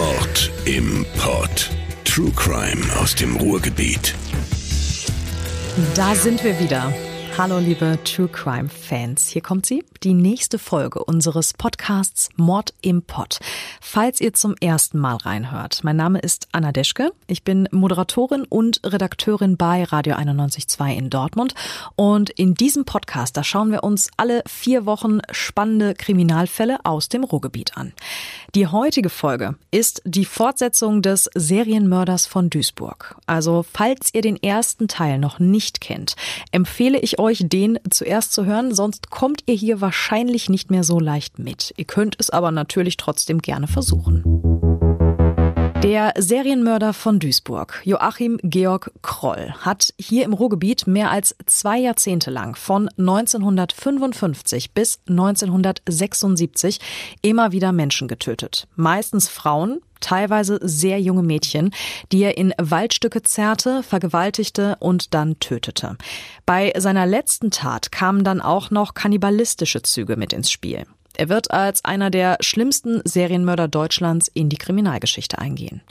Mord im Pod. True Crime aus dem Ruhrgebiet. Da sind wir wieder. Hallo liebe True Crime Fans, hier kommt sie, die nächste Folge unseres Podcasts Mord im Pod. Falls ihr zum ersten Mal reinhört, mein Name ist Anna Deschke, ich bin Moderatorin und Redakteurin bei Radio 91.2 in Dortmund und in diesem Podcast, da schauen wir uns alle vier Wochen spannende Kriminalfälle aus dem Ruhrgebiet an. Die heutige Folge ist die Fortsetzung des Serienmörders von Duisburg. Also falls ihr den ersten Teil noch nicht kennt, empfehle ich euch, den zuerst zu hören, sonst kommt ihr hier wahrscheinlich nicht mehr so leicht mit. Ihr könnt es aber natürlich trotzdem gerne versuchen. Der Serienmörder von Duisburg, Joachim Georg Kroll, hat hier im Ruhrgebiet mehr als zwei Jahrzehnte lang von 1955 bis 1976 immer wieder Menschen getötet. Meistens Frauen, teilweise sehr junge Mädchen, die er in Waldstücke zerrte, vergewaltigte und dann tötete. Bei seiner letzten Tat kamen dann auch noch kannibalistische Züge mit ins Spiel. Er wird als einer der schlimmsten Serienmörder Deutschlands in die Kriminalgeschichte eingehen.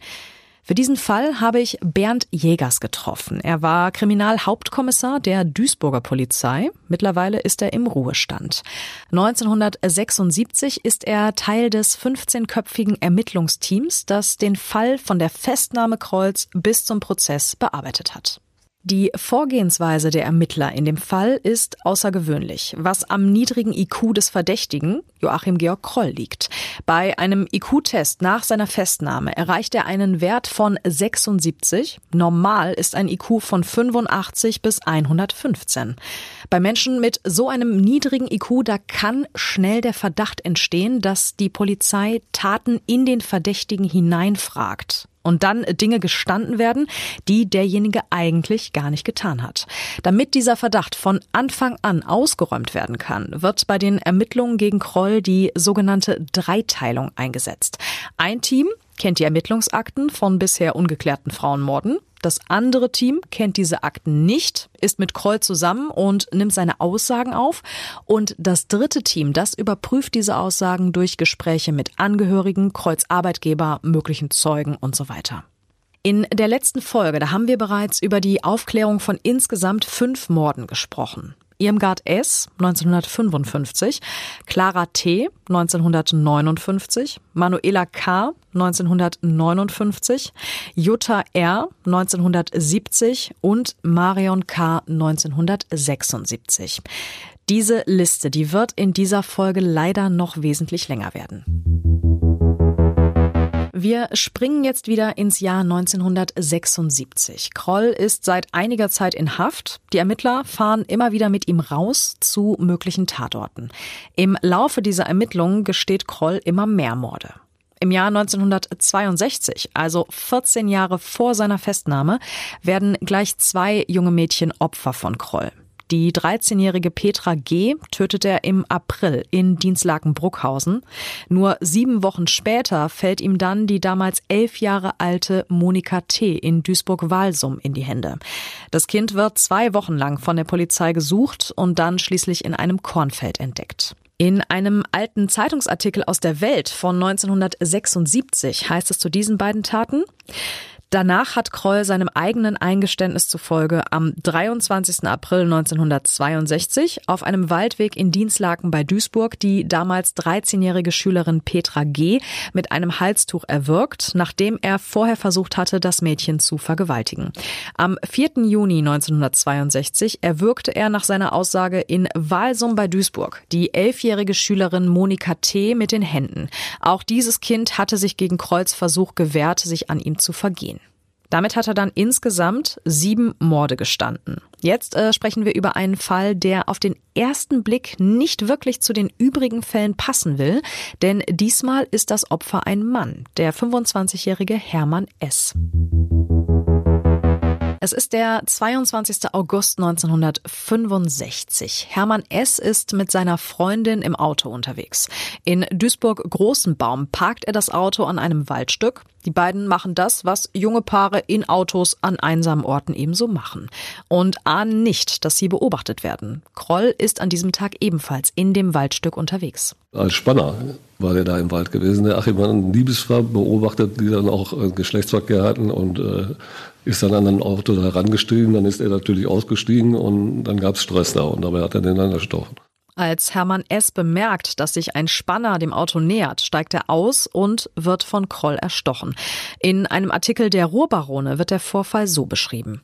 Für diesen Fall habe ich Bernd Jägers getroffen. Er war Kriminalhauptkommissar der Duisburger Polizei. Mittlerweile ist er im Ruhestand. 1976 ist er Teil des 15-köpfigen Ermittlungsteams, das den Fall von der Festnahme Kreuz bis zum Prozess bearbeitet hat. Die Vorgehensweise der Ermittler in dem Fall ist außergewöhnlich, was am niedrigen IQ des Verdächtigen, Joachim Georg Kroll, liegt. Bei einem IQ-Test nach seiner Festnahme erreicht er einen Wert von 76. Normal ist ein IQ von 85 bis 115. Bei Menschen mit so einem niedrigen IQ, da kann schnell der Verdacht entstehen, dass die Polizei Taten in den Verdächtigen hineinfragt und dann Dinge gestanden werden, die derjenige eigentlich gar nicht getan hat. Damit dieser Verdacht von Anfang an ausgeräumt werden kann, wird bei den Ermittlungen gegen Kroll die sogenannte Dreiteilung eingesetzt. Ein Team kennt die Ermittlungsakten von bisher ungeklärten Frauenmorden. Das andere Team kennt diese Akten nicht, ist mit Kroll zusammen und nimmt seine Aussagen auf. Und das dritte Team, das überprüft diese Aussagen durch Gespräche mit Angehörigen, Krolls Arbeitgeber, möglichen Zeugen und so weiter. In der letzten Folge, da haben wir bereits über die Aufklärung von insgesamt fünf Morden gesprochen. Irmgard S. 1955, Clara T. 1959, Manuela K. 1959, Jutta R. 1970 und Marion K. 1976. Diese Liste, die wird in dieser Folge leider noch wesentlich länger werden. Wir springen jetzt wieder ins Jahr 1976. Kroll ist seit einiger Zeit in Haft. Die Ermittler fahren immer wieder mit ihm raus zu möglichen Tatorten. Im Laufe dieser Ermittlungen gesteht Kroll immer mehr Morde. Im Jahr 1962, also 14 Jahre vor seiner Festnahme, werden gleich zwei junge Mädchen Opfer von Kroll. Die 13-jährige Petra G. tötet er im April in Dienstlaken-Bruckhausen. Nur sieben Wochen später fällt ihm dann die damals elf Jahre alte Monika T. in Duisburg-Walsum in die Hände. Das Kind wird zwei Wochen lang von der Polizei gesucht und dann schließlich in einem Kornfeld entdeckt. In einem alten Zeitungsartikel aus der Welt von 1976 heißt es zu diesen beiden Taten, Danach hat Kroll seinem eigenen Eingeständnis zufolge am 23. April 1962 auf einem Waldweg in Dienstlaken bei Duisburg die damals 13-jährige Schülerin Petra G. mit einem Halstuch erwürgt, nachdem er vorher versucht hatte, das Mädchen zu vergewaltigen. Am 4. Juni 1962 erwürgte er nach seiner Aussage in Walsum bei Duisburg die elfjährige Schülerin Monika T. mit den Händen. Auch dieses Kind hatte sich gegen Krolls Versuch gewehrt, sich an ihm zu vergehen. Damit hat er dann insgesamt sieben Morde gestanden. Jetzt äh, sprechen wir über einen Fall, der auf den ersten Blick nicht wirklich zu den übrigen Fällen passen will, denn diesmal ist das Opfer ein Mann, der 25-jährige Hermann S. Es ist der 22. August 1965. Hermann S. ist mit seiner Freundin im Auto unterwegs. In Duisburg-Großenbaum parkt er das Auto an einem Waldstück. Die beiden machen das, was junge Paare in Autos an einsamen Orten ebenso machen. Und ahnen nicht, dass sie beobachtet werden. Kroll ist an diesem Tag ebenfalls in dem Waldstück unterwegs. Als Spanner war der da im Wald gewesen. Der Achim hat ein Liebespaar beobachtet, die dann auch äh, Geschlechtsverkehr hatten und äh, ist dann an ein Auto da rangestiegen. Dann ist er natürlich ausgestiegen und dann gab es Stress da und dabei hat er den dann erstochen. Als Hermann S. bemerkt, dass sich ein Spanner dem Auto nähert, steigt er aus und wird von Kroll erstochen. In einem Artikel der Ruhrbarone wird der Vorfall so beschrieben.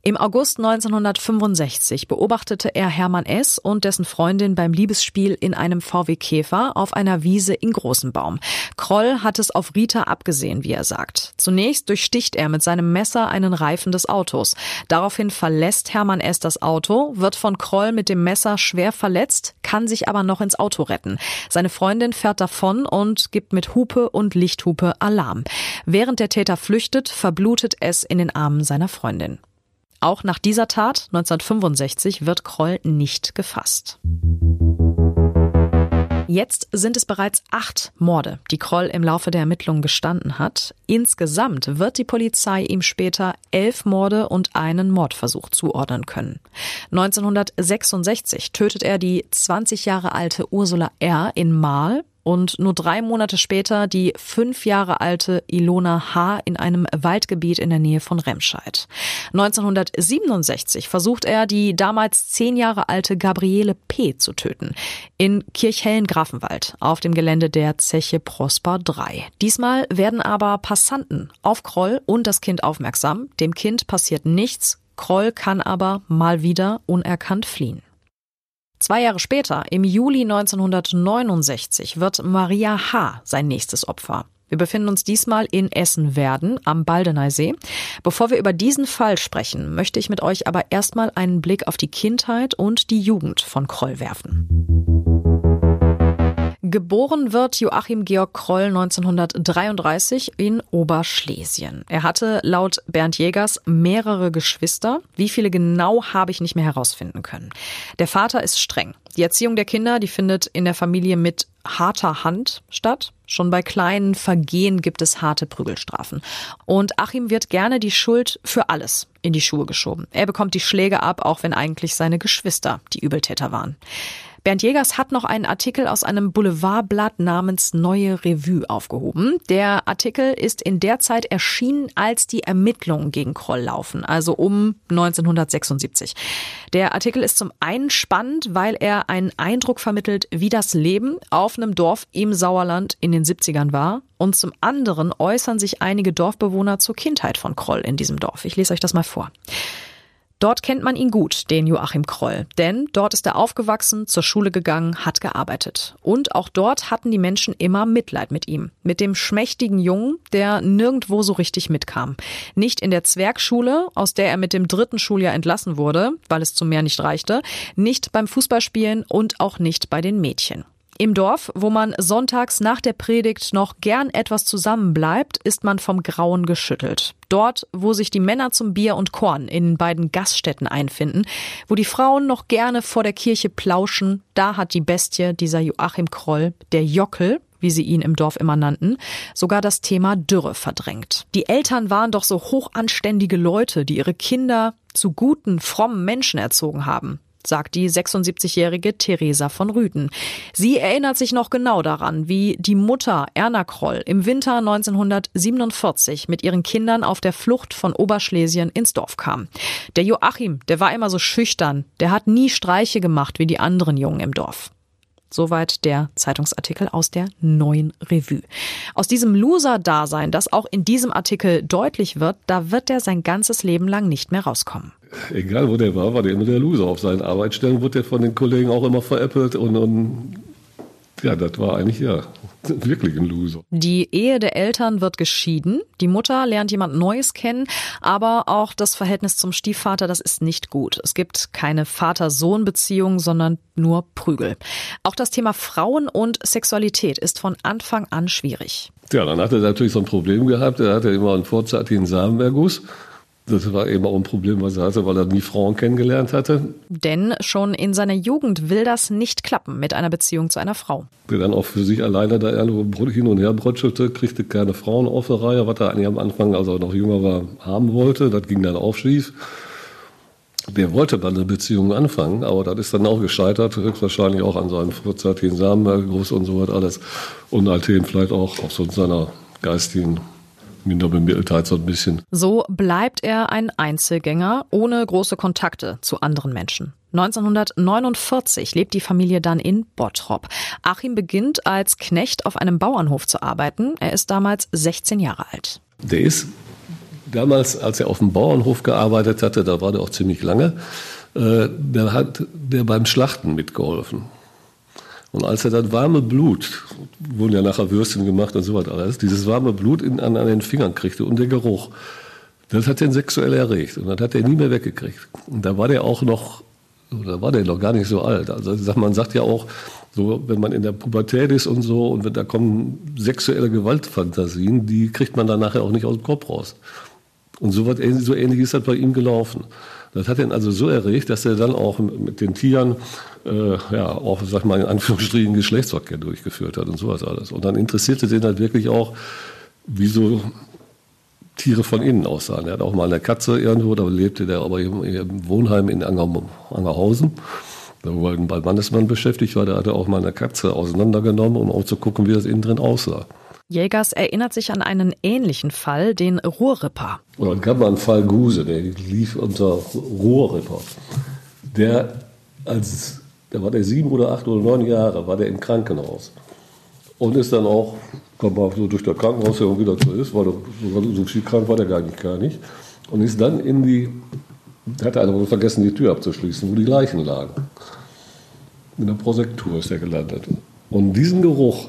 Im August 1965 beobachtete er Hermann S. und dessen Freundin beim Liebesspiel in einem VW Käfer auf einer Wiese in Großenbaum. Kroll hat es auf Rita abgesehen, wie er sagt. Zunächst durchsticht er mit seinem Messer einen Reifen des Autos. Daraufhin verlässt Hermann S. das Auto, wird von Kroll mit dem Messer schwer verletzt, kann sich aber noch ins Auto retten. Seine Freundin fährt davon und gibt mit Hupe und Lichthupe Alarm. Während der Täter flüchtet, verblutet es in den Armen seiner Freundin. Auch nach dieser Tat 1965 wird Kroll nicht gefasst. Jetzt sind es bereits acht Morde, die Kroll im Laufe der Ermittlungen gestanden hat. Insgesamt wird die Polizei ihm später elf Morde und einen Mordversuch zuordnen können. 1966 tötet er die 20 Jahre alte Ursula R. in Mahl und nur drei Monate später die fünf Jahre alte Ilona H. in einem Waldgebiet in der Nähe von Remscheid. 1967 versucht er, die damals zehn Jahre alte Gabriele P. zu töten. In Kirchhellen-Grafenwald auf dem Gelände der Zeche Prosper 3. Diesmal werden aber Passanten auf Kroll und das Kind aufmerksam. Dem Kind passiert nichts. Kroll kann aber mal wieder unerkannt fliehen. Zwei Jahre später, im Juli 1969, wird Maria H. sein nächstes Opfer. Wir befinden uns diesmal in Essen-Werden am Baldeneysee. Bevor wir über diesen Fall sprechen, möchte ich mit euch aber erstmal einen Blick auf die Kindheit und die Jugend von Kroll werfen. Geboren wird Joachim Georg Kroll 1933 in Oberschlesien. Er hatte laut Bernd Jägers mehrere Geschwister. Wie viele genau habe ich nicht mehr herausfinden können. Der Vater ist streng. Die Erziehung der Kinder, die findet in der Familie mit harter Hand statt. Schon bei kleinen Vergehen gibt es harte Prügelstrafen. Und Achim wird gerne die Schuld für alles in die Schuhe geschoben. Er bekommt die Schläge ab, auch wenn eigentlich seine Geschwister die Übeltäter waren. Bernd Jägers hat noch einen Artikel aus einem Boulevardblatt namens Neue Revue aufgehoben. Der Artikel ist in der Zeit erschienen, als die Ermittlungen gegen Kroll laufen, also um 1976. Der Artikel ist zum einen spannend, weil er einen Eindruck vermittelt, wie das Leben auf einem Dorf im Sauerland in den 70ern war. Und zum anderen äußern sich einige Dorfbewohner zur Kindheit von Kroll in diesem Dorf. Ich lese euch das mal vor. Dort kennt man ihn gut, den Joachim Kroll, denn dort ist er aufgewachsen, zur Schule gegangen, hat gearbeitet. Und auch dort hatten die Menschen immer Mitleid mit ihm, mit dem schmächtigen Jungen, der nirgendwo so richtig mitkam. Nicht in der Zwergschule, aus der er mit dem dritten Schuljahr entlassen wurde, weil es zum Meer nicht reichte, nicht beim Fußballspielen und auch nicht bei den Mädchen. Im Dorf, wo man sonntags nach der Predigt noch gern etwas zusammenbleibt, ist man vom Grauen geschüttelt. Dort, wo sich die Männer zum Bier und Korn in beiden Gaststätten einfinden, wo die Frauen noch gerne vor der Kirche plauschen, da hat die Bestie, dieser Joachim Kroll, der Jockel, wie sie ihn im Dorf immer nannten, sogar das Thema Dürre verdrängt. Die Eltern waren doch so hochanständige Leute, die ihre Kinder zu guten, frommen Menschen erzogen haben sagt die 76-jährige Theresa von Rüden. Sie erinnert sich noch genau daran, wie die Mutter Erna Kroll im Winter 1947 mit ihren Kindern auf der Flucht von Oberschlesien ins Dorf kam. Der Joachim, der war immer so schüchtern, der hat nie Streiche gemacht wie die anderen Jungen im Dorf. Soweit der Zeitungsartikel aus der neuen Revue. Aus diesem Loser-Dasein, das auch in diesem Artikel deutlich wird, da wird er sein ganzes Leben lang nicht mehr rauskommen. Egal wo der war, war der immer der Loser. Auf seinen Arbeitsstellen wurde er von den Kollegen auch immer veräppelt und, und ja, das war eigentlich ja wirklich ein Loser. Die Ehe der Eltern wird geschieden. Die Mutter lernt jemand Neues kennen, aber auch das Verhältnis zum Stiefvater, das ist nicht gut. Es gibt keine Vater-Sohn-Beziehung, sondern nur Prügel. Auch das Thema Frauen und Sexualität ist von Anfang an schwierig. Ja, dann hat er natürlich so ein Problem gehabt. Er hatte immer einen vorzeitigen Samenerguss. Das war eben auch ein Problem, was er hatte, weil er nie Frauen kennengelernt hatte. Denn schon in seiner Jugend will das nicht klappen mit einer Beziehung zu einer Frau. Der dann auch für sich alleine da hin und her brotschelte, kriegte keine Frauen auf der Reihe, was er eigentlich am Anfang, als er noch jünger war, haben wollte. Das ging dann auch schief. Der wollte mal eine Beziehung anfangen, aber das ist dann auch gescheitert, höchstwahrscheinlich auch an seinem vorzeitigen Samenerguss und so was alles. Und halt vielleicht auch aufgrund seiner geistigen Minderbemitteltheit so ein bisschen. So bleibt er ein Einzelgänger ohne große Kontakte zu anderen Menschen. 1949 lebt die Familie dann in Bottrop. Achim beginnt als Knecht auf einem Bauernhof zu arbeiten. Er ist damals 16 Jahre alt. Der ist damals, als er auf dem Bauernhof gearbeitet hatte, da war der auch ziemlich lange, äh, der hat der beim Schlachten mitgeholfen. Und als er das warme Blut, wurden ja nachher Würstchen gemacht und so was alles, dieses warme Blut in, an, an den Fingern kriegte und der Geruch, das hat den sexuell erregt und das hat er nie mehr weggekriegt. Und da war der auch noch, da war der noch gar nicht so alt. Also man sagt ja auch, so, wenn man in der Pubertät ist und so, und wenn da kommen sexuelle Gewaltfantasien, die kriegt man dann nachher auch nicht aus dem Kopf raus. Und so, was, so ähnlich ist das bei ihm gelaufen. Das hat ihn also so erregt, dass er dann auch mit den Tieren äh, ja auch, sag mal, in Anführungsstrichen Geschlechtsverkehr durchgeführt hat und sowas alles. Und dann interessierte den halt wirklich auch, wie so Tiere von innen aussahen. Er hat auch mal eine Katze irgendwo, da lebte der aber im, im Wohnheim in Anger, Angerhausen. Da wo er bei Mannesmann beschäftigt war, da hat er auch mal eine Katze auseinandergenommen, um auch zu gucken, wie das innen drin aussah. Jägers erinnert sich an einen ähnlichen Fall, den Rohrripper. Und dann gab man einen Fall Guse, der lief unter Rohrripper. Der, als, da war der sieben oder acht oder neun Jahre, war der im Krankenhaus. Und ist dann auch, kam mal so durch das Krankenhaus und wieder so ist, weil so viel krank war der gar nicht, gar nicht. Und ist dann in die, hatte einer vergessen, die Tür abzuschließen, wo die Leichen lagen. In der Prosektur ist er gelandet. Und diesen Geruch,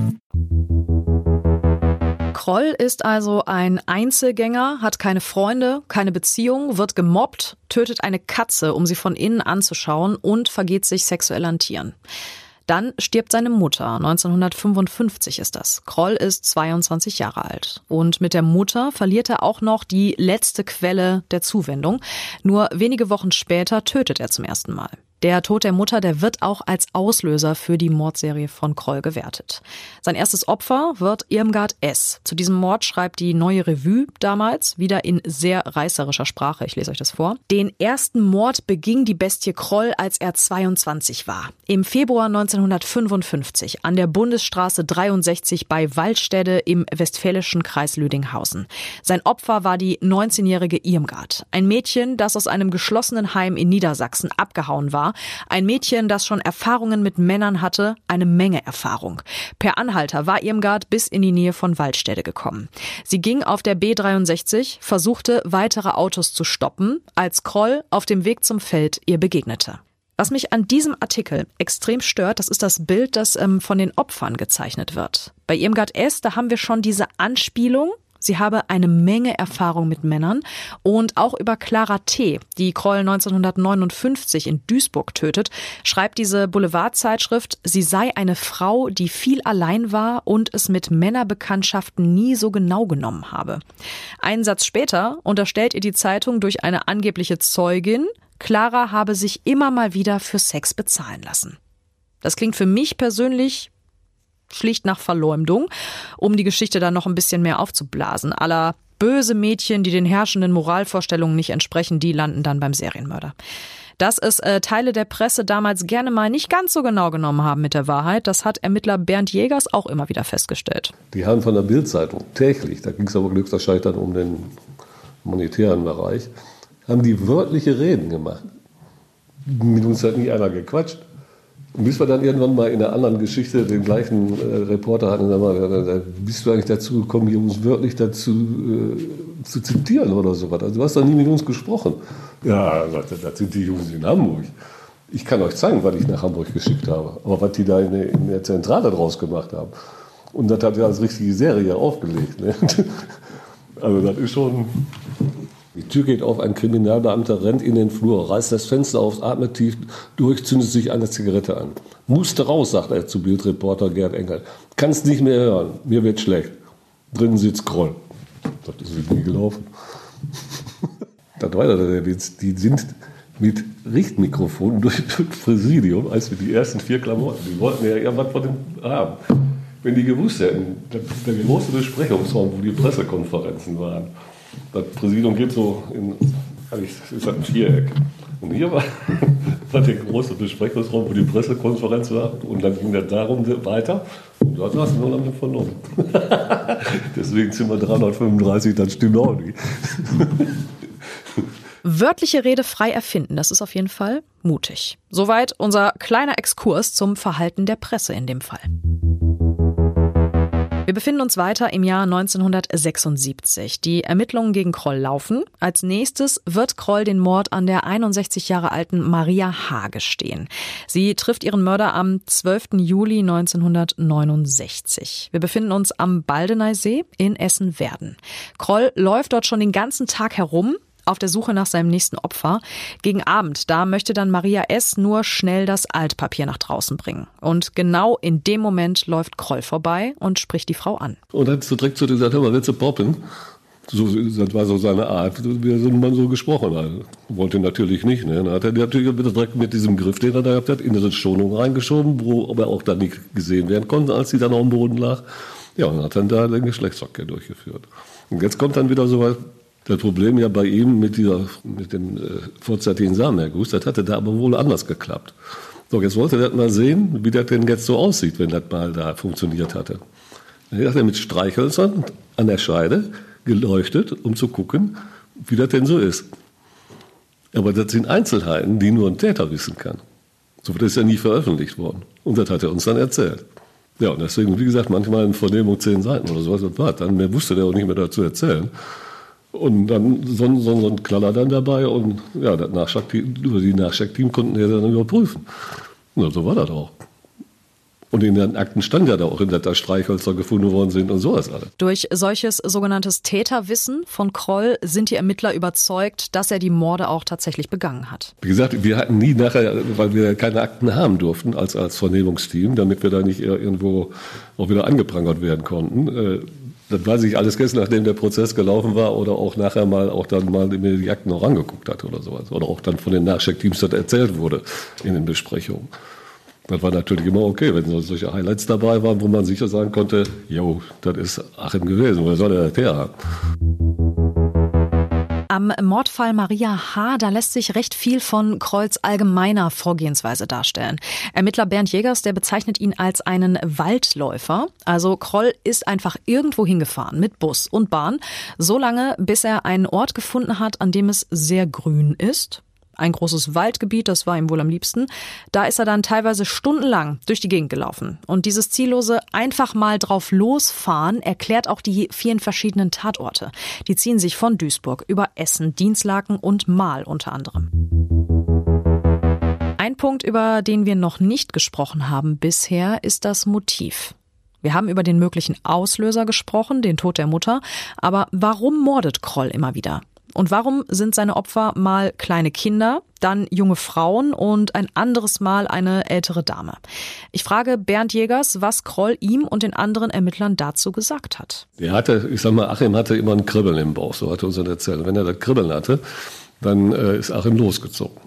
Kroll ist also ein Einzelgänger, hat keine Freunde, keine Beziehung, wird gemobbt, tötet eine Katze, um sie von innen anzuschauen und vergeht sich sexuell an Tieren. Dann stirbt seine Mutter. 1955 ist das. Kroll ist 22 Jahre alt. Und mit der Mutter verliert er auch noch die letzte Quelle der Zuwendung. Nur wenige Wochen später tötet er zum ersten Mal. Der Tod der Mutter, der wird auch als Auslöser für die Mordserie von Kroll gewertet. Sein erstes Opfer wird Irmgard S. Zu diesem Mord schreibt die Neue Revue damals, wieder in sehr reißerischer Sprache, ich lese euch das vor. Den ersten Mord beging die Bestie Kroll, als er 22 war. Im Februar 1955 an der Bundesstraße 63 bei Waldstätte im westfälischen Kreis Lüdinghausen. Sein Opfer war die 19-jährige Irmgard, ein Mädchen, das aus einem geschlossenen Heim in Niedersachsen abgehauen war ein Mädchen, das schon Erfahrungen mit Männern hatte, eine Menge Erfahrung. Per Anhalter war Irmgard bis in die Nähe von Waldstätte gekommen. Sie ging auf der B63, versuchte weitere Autos zu stoppen, als Kroll auf dem Weg zum Feld ihr begegnete. Was mich an diesem Artikel extrem stört, das ist das Bild, das ähm, von den Opfern gezeichnet wird. Bei Irmgard S., da haben wir schon diese Anspielung Sie habe eine Menge Erfahrung mit Männern und auch über Clara T., die Kroll 1959 in Duisburg tötet, schreibt diese Boulevardzeitschrift, sie sei eine Frau, die viel allein war und es mit Männerbekanntschaften nie so genau genommen habe. Einen Satz später unterstellt ihr die Zeitung durch eine angebliche Zeugin, Clara habe sich immer mal wieder für Sex bezahlen lassen. Das klingt für mich persönlich schlicht nach Verleumdung, um die Geschichte dann noch ein bisschen mehr aufzublasen. Aller böse Mädchen, die den herrschenden Moralvorstellungen nicht entsprechen, die landen dann beim Serienmörder. Dass es äh, Teile der Presse damals gerne mal nicht ganz so genau genommen haben mit der Wahrheit, das hat Ermittler Bernd Jägers auch immer wieder festgestellt. Die haben von der Bildzeitung täglich, da ging es aber glücklich dann um den monetären Bereich, haben die wörtliche Reden gemacht. Mit uns hat nie einer gequatscht. Bis wir dann irgendwann mal in einer anderen Geschichte den gleichen äh, Reporter hatten, sag mal, bist du eigentlich dazu gekommen, hier uns wörtlich dazu äh, zu zitieren oder sowas. Also du hast da nie mit uns gesprochen. Ja, das sind die Jungs in Hamburg. Ich kann euch zeigen, was ich nach Hamburg geschickt habe. Aber was die da in der, in der Zentrale draus gemacht haben. Und das hat ja als richtige Serie aufgelegt. Ne? Also das ist schon... Die Tür geht auf, ein Kriminalbeamter rennt in den Flur, reißt das Fenster auf, atmet tief durch, zündet sich eine Zigarette an. Musste raus, sagt er zu Bildreporter Gerd Engel. Kannst nicht mehr hören, mir wird schlecht. Drinnen sitzt Kroll. Das ist nie gelaufen. das war der Witz. Die sind mit Richtmikrofonen durch das Präsidium, als wir die ersten vier Klamotten, die wollten ja irgendwas von dem haben. Wenn die gewusst hätten, der große Besprechungsraum, wo die Pressekonferenzen waren, das Präsidium geht so in, ist halt ein Viereck. Und hier war, war der große Besprechungsraum, wo die Pressekonferenz war. Und dann ging das darum weiter. Und da saßen wir lange vernommen. Deswegen sind wir 335, das stimmt auch nicht. Wörtliche Rede frei erfinden, das ist auf jeden Fall mutig. Soweit unser kleiner Exkurs zum Verhalten der Presse in dem Fall. Wir befinden uns weiter im Jahr 1976. Die Ermittlungen gegen Kroll laufen. Als nächstes wird Kroll den Mord an der 61 Jahre alten Maria H. gestehen. Sie trifft ihren Mörder am 12. Juli 1969. Wir befinden uns am Baldeneysee in Essen-Werden. Kroll läuft dort schon den ganzen Tag herum, auf der Suche nach seinem nächsten Opfer. Gegen Abend, da möchte dann Maria S. nur schnell das Altpapier nach draußen bringen. Und genau in dem Moment läuft Kroll vorbei und spricht die Frau an. Und dann hat so direkt zu dir gesagt, hör mal, willst du poppen? So, das war so seine Art, wie so man so gesprochen hat. Wollte natürlich nicht. Ne? Dann hat er natürlich direkt mit diesem Griff, den er da gehabt hat, in eine Schonung reingeschoben, wo aber auch dann nicht gesehen werden konnte, als sie dann auf dem Boden lag. Ja, und hat dann da den Geschlechtsverkehr durchgeführt. Und jetzt kommt dann wieder so was, das Problem ja bei ihm mit, dieser, mit dem äh, vorzeitigen Samenerguss, das hatte da aber wohl anders geklappt. So, jetzt wollte er mal sehen, wie das denn jetzt so aussieht, wenn das mal da funktioniert hatte. Dann hat er mit Streichhölzern an der Scheide geleuchtet, um zu gucken, wie das denn so ist. Aber das sind Einzelheiten, die nur ein Täter wissen kann. So wird es ja nie veröffentlicht worden. Und das hat er uns dann erzählt. Ja, und deswegen, wie gesagt, manchmal in Vernehmung zehn Seiten oder sowas, das dann. Wusste der auch nicht mehr dazu erzählen. Und dann so, so, so ein Knaller dann dabei und ja, das Nachschlag-Team, die Nachschlag-Team konnten ja dann überprüfen. Ja, so war das auch. Und in den Akten stand ja da auch, dass da Streichhölzer gefunden worden sind und sowas alles. Durch solches sogenanntes Täterwissen von Kroll sind die Ermittler überzeugt, dass er die Morde auch tatsächlich begangen hat. Wie gesagt, wir hatten nie nachher, weil wir keine Akten haben durften als, als Vernehmungsteam, damit wir da nicht irgendwo auch wieder angeprangert werden konnten. Das weiß ich alles gestern, nachdem der Prozess gelaufen war oder auch nachher mal auch dann mal mir die Akten noch angeguckt hat oder sowas. Oder auch dann von den Nachcheckteams das erzählt wurde in den Besprechungen. Das war natürlich immer okay, wenn so solche Highlights dabei waren, wo man sicher sagen konnte, jo, das ist Achim gewesen, wer soll der her haben? Am Mordfall Maria H., da lässt sich recht viel von Kreuz allgemeiner Vorgehensweise darstellen. Ermittler Bernd Jägers, der bezeichnet ihn als einen Waldläufer. Also Kroll ist einfach irgendwo hingefahren mit Bus und Bahn, so lange, bis er einen Ort gefunden hat, an dem es sehr grün ist ein großes Waldgebiet, das war ihm wohl am liebsten. Da ist er dann teilweise stundenlang durch die Gegend gelaufen. Und dieses ziellose einfach mal drauf losfahren erklärt auch die vielen verschiedenen Tatorte. Die ziehen sich von Duisburg über Essen, Dienstlaken und Mahl unter anderem. Ein Punkt, über den wir noch nicht gesprochen haben bisher, ist das Motiv. Wir haben über den möglichen Auslöser gesprochen, den Tod der Mutter, aber warum mordet Kroll immer wieder? Und warum sind seine Opfer mal kleine Kinder, dann junge Frauen und ein anderes Mal eine ältere Dame? Ich frage Bernd Jägers, was Kroll ihm und den anderen Ermittlern dazu gesagt hat. Er hatte, ich sag mal, Achim hatte immer ein Kribbeln im Bauch, so hat er uns erzählt. Wenn er das Kribbeln hatte, dann äh, ist Achim losgezogen.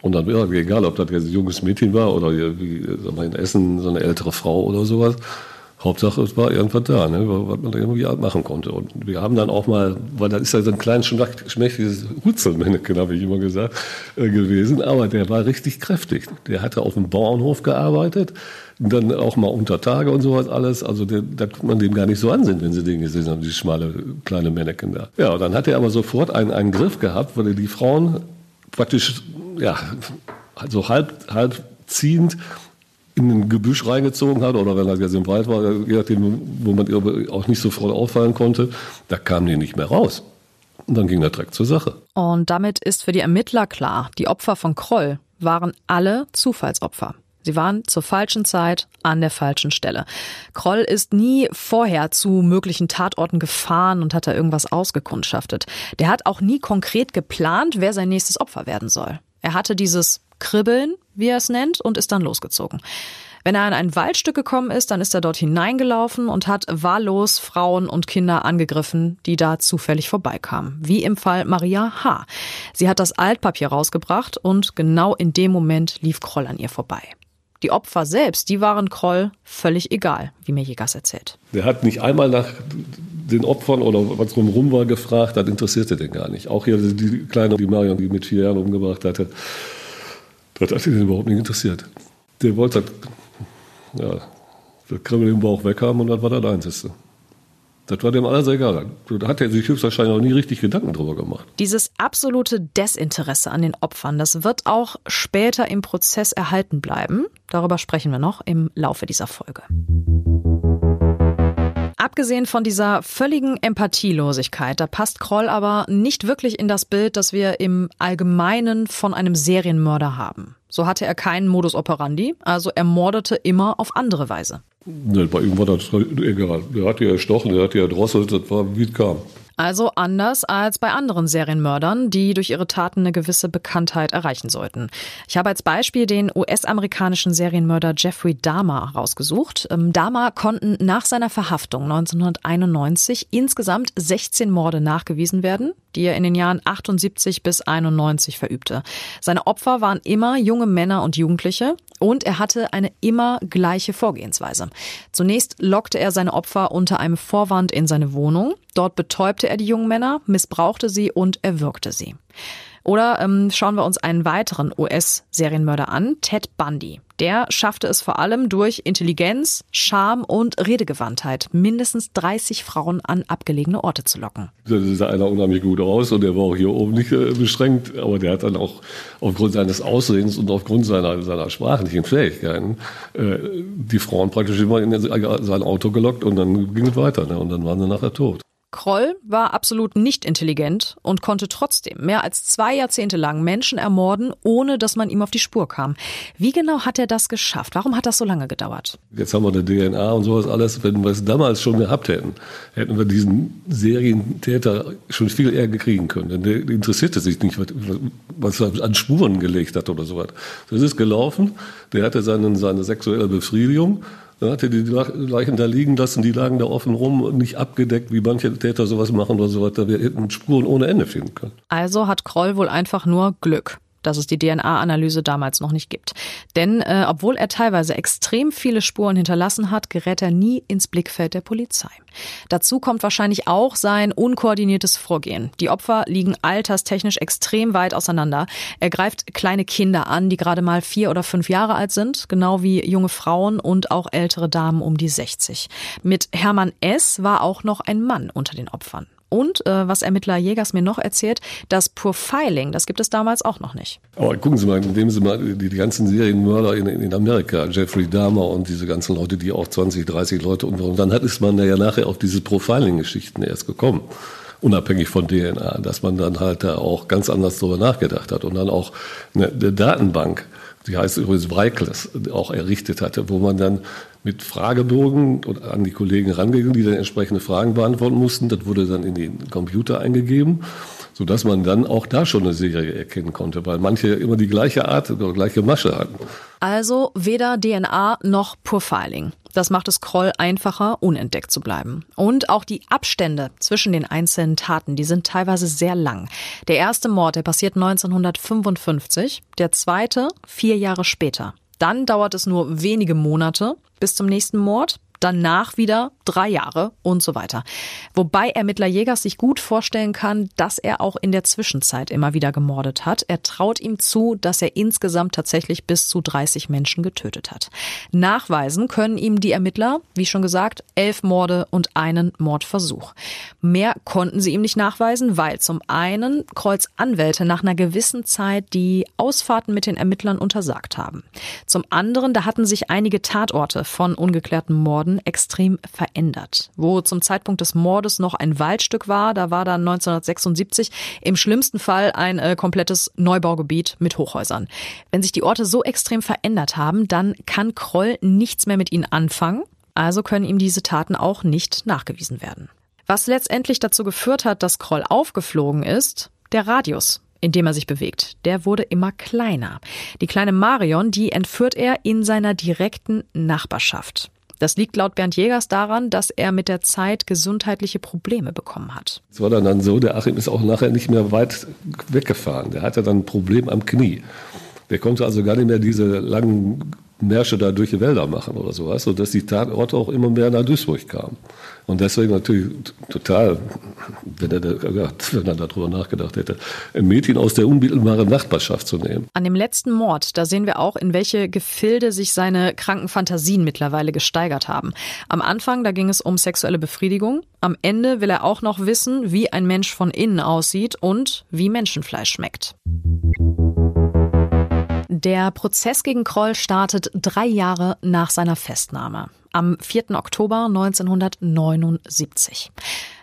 Und dann, ja, egal, ob das jetzt ein junges Mädchen war oder wie, sag mal, in Essen so eine ältere Frau oder sowas, Hauptsache, es war irgendwas da, ne, was man irgendwie machen konnte. Und wir haben dann auch mal, weil das ist ja so ein kleines, schmächtiges Hutzelmännchen, habe ich immer gesagt, äh, gewesen, aber der war richtig kräftig. Der hatte auf dem Bauernhof gearbeitet, dann auch mal unter Tage und sowas alles. Also der, da konnte man dem gar nicht so ansehen, wenn sie den gesehen haben, die schmale kleine Männchen da. Ja, und dann hat er aber sofort einen, einen Griff gehabt, weil er die Frauen praktisch, ja, so halb, halb ziehend in ein Gebüsch reingezogen hat oder wenn er sehr breit war, wo man auch nicht sofort auffallen konnte, da kamen die nicht mehr raus. Und dann ging der Dreck zur Sache. Und damit ist für die Ermittler klar, die Opfer von Kroll waren alle Zufallsopfer. Sie waren zur falschen Zeit an der falschen Stelle. Kroll ist nie vorher zu möglichen Tatorten gefahren und hat da irgendwas ausgekundschaftet. Der hat auch nie konkret geplant, wer sein nächstes Opfer werden soll. Er hatte dieses Kribbeln, wie er es nennt, und ist dann losgezogen. Wenn er in ein Waldstück gekommen ist, dann ist er dort hineingelaufen und hat wahllos Frauen und Kinder angegriffen, die da zufällig vorbeikamen. Wie im Fall Maria H. Sie hat das Altpapier rausgebracht und genau in dem Moment lief Kroll an ihr vorbei. Die Opfer selbst, die waren Kroll völlig egal, wie mir Jägers erzählt. Der hat nicht einmal nach den Opfern oder was drumherum war gefragt, das interessierte den gar nicht. Auch hier die Kleine, die Marion, die mit vier Jahren umgebracht hatte, das hat ihn überhaupt nicht interessiert. Der wollte das, ja, das Kribbel im Bauch weghaben und das war das Einzige. Das war dem alles egal. Da hat er sich höchstwahrscheinlich auch nie richtig Gedanken drüber gemacht. Dieses absolute Desinteresse an den Opfern, das wird auch später im Prozess erhalten bleiben. Darüber sprechen wir noch im Laufe dieser Folge. Abgesehen von dieser völligen Empathielosigkeit, da passt Kroll aber nicht wirklich in das Bild, das wir im Allgemeinen von einem Serienmörder haben. So hatte er keinen Modus operandi, also er mordete immer auf andere Weise. Bei ihm war das egal. Der hat ja erstochen, der hat ja erdrosselt, das war wie es kam. Also anders als bei anderen Serienmördern, die durch ihre Taten eine gewisse Bekanntheit erreichen sollten. Ich habe als Beispiel den US-amerikanischen Serienmörder Jeffrey Dahmer rausgesucht. Ähm, Dahmer konnten nach seiner Verhaftung 1991 insgesamt 16 Morde nachgewiesen werden, die er in den Jahren 78 bis 91 verübte. Seine Opfer waren immer junge Männer und Jugendliche und er hatte eine immer gleiche Vorgehensweise. Zunächst lockte er seine Opfer unter einem Vorwand in seine Wohnung. Dort betäubte er die jungen Männer, missbrauchte sie und erwürgte sie. Oder ähm, schauen wir uns einen weiteren US-Serienmörder an, Ted Bundy. Der schaffte es vor allem durch Intelligenz, Charme und Redegewandtheit, mindestens 30 Frauen an abgelegene Orte zu locken. Da sah einer unheimlich gut aus und der war auch hier oben nicht äh, beschränkt, aber der hat dann auch aufgrund seines Aussehens und aufgrund seiner, seiner sprachlichen Fähigkeiten äh, die Frauen praktisch immer in sein Auto gelockt und dann ging es weiter ne? und dann waren sie nachher tot. Kroll war absolut nicht intelligent und konnte trotzdem mehr als zwei Jahrzehnte lang Menschen ermorden, ohne dass man ihm auf die Spur kam. Wie genau hat er das geschafft? Warum hat das so lange gedauert? Jetzt haben wir eine DNA und sowas alles. Wenn wir es damals schon gehabt hätten, hätten wir diesen Serientäter schon viel eher gekriegen können. Denn der interessierte sich nicht, was er an Spuren gelegt hat oder sowas. Das ist gelaufen. Der hatte seine, seine sexuelle Befriedigung dann hat er die Leichen da liegen lassen, die lagen da offen rum, nicht abgedeckt, wie manche Täter sowas machen oder so weiter. Wir hätten Spuren ohne Ende finden können. Also hat Kroll wohl einfach nur Glück dass es die DNA-Analyse damals noch nicht gibt. Denn äh, obwohl er teilweise extrem viele Spuren hinterlassen hat, gerät er nie ins Blickfeld der Polizei. Dazu kommt wahrscheinlich auch sein unkoordiniertes Vorgehen. Die Opfer liegen alterstechnisch extrem weit auseinander. Er greift kleine Kinder an, die gerade mal vier oder fünf Jahre alt sind, genau wie junge Frauen und auch ältere Damen um die 60. Mit Hermann S. war auch noch ein Mann unter den Opfern. Und äh, was Ermittler Jägers mir noch erzählt, das Profiling, das gibt es damals auch noch nicht. Aber gucken Sie mal, nehmen Sie mal die, die ganzen Serienmörder in, in Amerika, Jeffrey Dahmer und diese ganzen Leute, die auch 20, 30 Leute und dann hat ist man ja nachher auf diese Profiling-Geschichten erst gekommen unabhängig von DNA, dass man dann halt da auch ganz anders darüber nachgedacht hat und dann auch eine, Datenbank, die heißt übrigens Breikles, auch errichtet hatte, wo man dann mit Fragebogen an die Kollegen rangegangen, die dann entsprechende Fragen beantworten mussten. Das wurde dann in den Computer eingegeben, sodass man dann auch da schon eine Serie erkennen konnte, weil manche immer die gleiche Art oder gleiche Masche hatten. Also weder DNA noch Profiling. Das macht es Kroll einfacher, unentdeckt zu bleiben. Und auch die Abstände zwischen den einzelnen Taten, die sind teilweise sehr lang. Der erste Mord, der passiert 1955, der zweite vier Jahre später. Dann dauert es nur wenige Monate bis zum nächsten Mord. Danach wieder drei Jahre und so weiter. Wobei Ermittler Jägers sich gut vorstellen kann, dass er auch in der Zwischenzeit immer wieder gemordet hat. Er traut ihm zu, dass er insgesamt tatsächlich bis zu 30 Menschen getötet hat. Nachweisen können ihm die Ermittler, wie schon gesagt, elf Morde und einen Mordversuch. Mehr konnten sie ihm nicht nachweisen, weil zum einen Kreuz Anwälte nach einer gewissen Zeit die Ausfahrten mit den Ermittlern untersagt haben. Zum anderen, da hatten sich einige Tatorte von ungeklärten Morden extrem verändert verändert. Wo zum Zeitpunkt des Mordes noch ein Waldstück war, da war dann 1976 im schlimmsten Fall ein äh, komplettes Neubaugebiet mit Hochhäusern. Wenn sich die Orte so extrem verändert haben, dann kann Kroll nichts mehr mit ihnen anfangen, also können ihm diese Taten auch nicht nachgewiesen werden. Was letztendlich dazu geführt hat, dass Kroll aufgeflogen ist, der Radius, in dem er sich bewegt, der wurde immer kleiner. Die kleine Marion, die entführt er in seiner direkten Nachbarschaft. Das liegt laut Bernd Jägers daran, dass er mit der Zeit gesundheitliche Probleme bekommen hat. Es war dann, so, der Achim ist auch nachher nicht mehr weit weggefahren. Der hatte dann ein Problem am Knie. Der konnte also gar nicht mehr diese langen Märsche da durch die Wälder machen oder sowas, sodass die Tatorte auch immer mehr nach Duisburg kamen. Und deswegen natürlich total, wenn er, wenn er darüber nachgedacht hätte, ein Mädchen aus der unmittelbaren Nachbarschaft zu nehmen. An dem letzten Mord, da sehen wir auch, in welche Gefilde sich seine kranken Fantasien mittlerweile gesteigert haben. Am Anfang, da ging es um sexuelle Befriedigung. Am Ende will er auch noch wissen, wie ein Mensch von innen aussieht und wie Menschenfleisch schmeckt. Der Prozess gegen Kroll startet drei Jahre nach seiner Festnahme, am 4. Oktober 1979.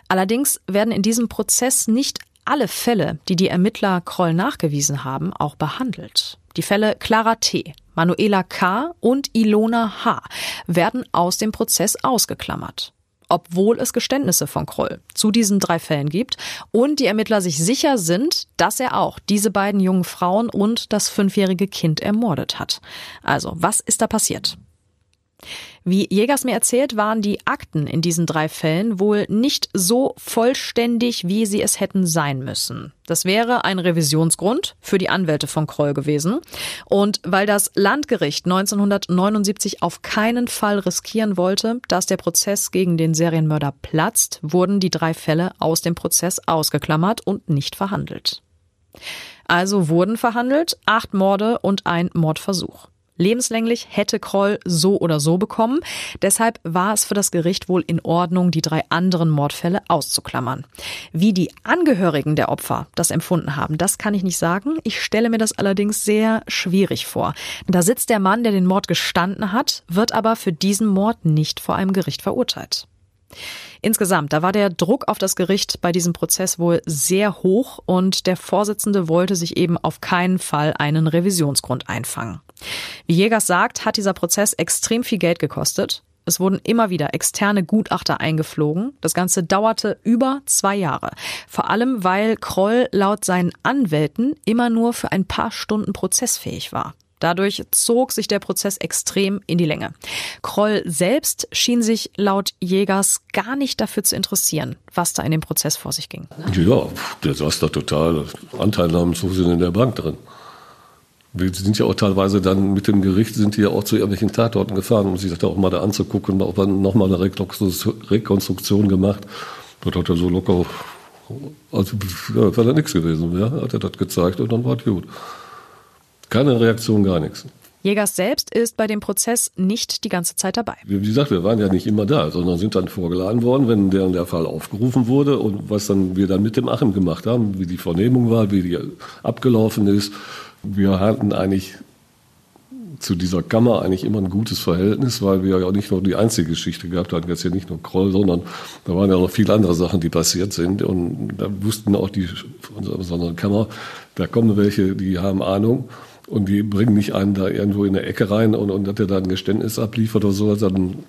Allerdings werden in diesem Prozess nicht alle Fälle, die die Ermittler Kroll nachgewiesen haben, auch behandelt. Die Fälle Clara T., Manuela K. und Ilona H. werden aus dem Prozess ausgeklammert obwohl es Geständnisse von Kroll zu diesen drei Fällen gibt und die Ermittler sich sicher sind, dass er auch diese beiden jungen Frauen und das fünfjährige Kind ermordet hat. Also, was ist da passiert? Wie Jägers mir erzählt, waren die Akten in diesen drei Fällen wohl nicht so vollständig, wie sie es hätten sein müssen. Das wäre ein Revisionsgrund für die Anwälte von Kroll gewesen. Und weil das Landgericht 1979 auf keinen Fall riskieren wollte, dass der Prozess gegen den Serienmörder platzt, wurden die drei Fälle aus dem Prozess ausgeklammert und nicht verhandelt. Also wurden verhandelt acht Morde und ein Mordversuch. Lebenslänglich hätte Kroll so oder so bekommen. Deshalb war es für das Gericht wohl in Ordnung, die drei anderen Mordfälle auszuklammern. Wie die Angehörigen der Opfer das empfunden haben, das kann ich nicht sagen. Ich stelle mir das allerdings sehr schwierig vor. Da sitzt der Mann, der den Mord gestanden hat, wird aber für diesen Mord nicht vor einem Gericht verurteilt. Insgesamt, da war der Druck auf das Gericht bei diesem Prozess wohl sehr hoch und der Vorsitzende wollte sich eben auf keinen Fall einen Revisionsgrund einfangen. Wie Jägers sagt, hat dieser Prozess extrem viel Geld gekostet. Es wurden immer wieder externe Gutachter eingeflogen. Das Ganze dauerte über zwei Jahre. Vor allem, weil Kroll laut seinen Anwälten immer nur für ein paar Stunden prozessfähig war. Dadurch zog sich der Prozess extrem in die Länge. Kroll selbst schien sich laut Jägers gar nicht dafür zu interessieren, was da in dem Prozess vor sich ging. Ja, der saß da total Anteilnahmensvorsinn in der Bank drin. Wir sind ja auch teilweise dann mit dem Gericht, sind die ja auch zu irgendwelchen Tatorten gefahren, um sich das auch mal da anzugucken, man nochmal eine Rekonstruktion gemacht. Das hat er so locker, also ja, war da nichts gewesen. Ja, hat er das gezeigt und dann war es gut. Keine Reaktion, gar nichts. Jägers selbst ist bei dem Prozess nicht die ganze Zeit dabei. Wie gesagt, wir waren ja nicht immer da, sondern sind dann vorgeladen worden, wenn der, der Fall aufgerufen wurde und was dann wir dann mit dem Achim gemacht haben, wie die Vernehmung war, wie die abgelaufen ist. Wir hatten eigentlich zu dieser Kammer eigentlich immer ein gutes Verhältnis, weil wir ja auch nicht nur die einzige Geschichte gehabt hatten, jetzt ja nicht nur Kroll, sondern da waren ja noch viele andere Sachen, die passiert sind. Und da wussten auch die von unserer Kammer, da kommen welche, die haben Ahnung. Und die bringen nicht einen da irgendwo in der Ecke rein und, und dass der da ein Geständnis abliefert oder sowas, dann,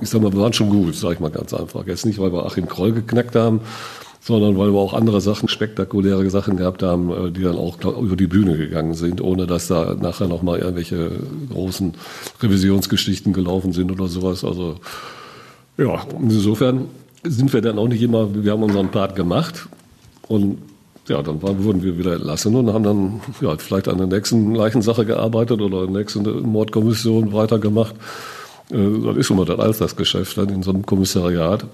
ich sag mal, wir waren schon gut, sag ich mal ganz einfach. Jetzt nicht, weil wir Achim Kroll geknackt haben, sondern weil wir auch andere Sachen, spektakuläre Sachen gehabt haben, äh, die dann auch über die Bühne gegangen sind, ohne dass da nachher nochmal irgendwelche großen Revisionsgeschichten gelaufen sind oder sowas. Also ja, insofern sind wir dann auch nicht immer, wir haben unseren Part gemacht und ja, dann waren, wurden wir wieder entlassen und haben dann ja, vielleicht an der nächsten Leichensache gearbeitet oder der nächsten Mordkommission weitergemacht. Äh, das ist immer das Alltagsgeschäft dann in so einem Kommissariat.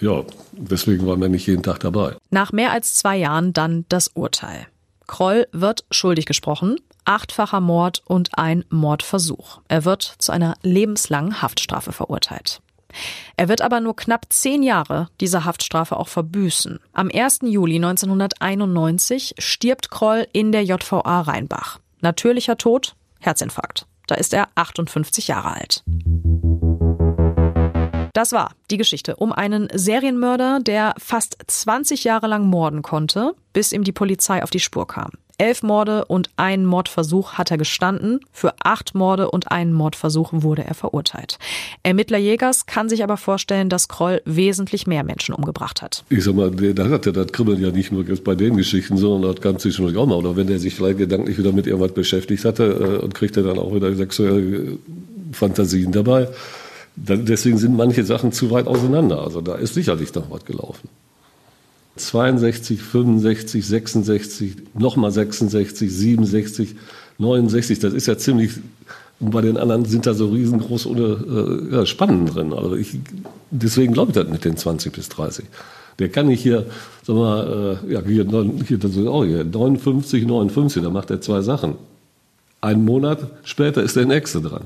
Ja, deswegen waren wir nicht jeden Tag dabei. Nach mehr als zwei Jahren dann das Urteil. Kroll wird schuldig gesprochen, achtfacher Mord und ein Mordversuch. Er wird zu einer lebenslangen Haftstrafe verurteilt. Er wird aber nur knapp zehn Jahre diese Haftstrafe auch verbüßen. Am 1. Juli 1991 stirbt Kroll in der JVA Rheinbach. Natürlicher Tod, Herzinfarkt. Da ist er 58 Jahre alt. Das war die Geschichte um einen Serienmörder, der fast 20 Jahre lang morden konnte, bis ihm die Polizei auf die Spur kam. Elf Morde und einen Mordversuch hat er gestanden. Für acht Morde und einen Mordversuch wurde er verurteilt. Ermittler Jägers kann sich aber vorstellen, dass Kroll wesentlich mehr Menschen umgebracht hat. Ich sag mal, da hat er das Kribbeln ja nicht nur bei den Geschichten, sondern das kann zwischendurch auch mal. Oder wenn er sich vielleicht gedanklich wieder mit irgendwas beschäftigt hatte äh, und kriegt er dann auch wieder sexuelle Fantasien dabei. Deswegen sind manche Sachen zu weit auseinander. Also da ist sicherlich noch was gelaufen. 62, 65, 66, nochmal 66, 67, 69, das ist ja ziemlich, und bei den anderen sind da so riesengroße äh, ja, Spannen drin. Also ich, deswegen glaube ich das mit den 20 bis 30. Der kann nicht hier, sag mal, äh, ja, hier, hier, das ist auch hier, 59, 59, da macht er zwei Sachen. Einen Monat später ist der nächste dran.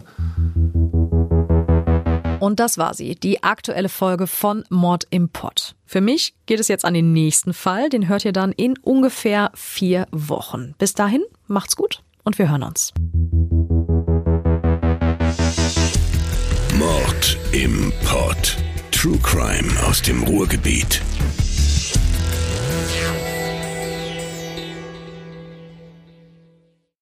Und das war sie, die aktuelle Folge von Mord im Pott. Für mich geht es jetzt an den nächsten Fall, den hört ihr dann in ungefähr vier Wochen. Bis dahin, macht's gut und wir hören uns. Mord im Pott. True Crime aus dem Ruhrgebiet.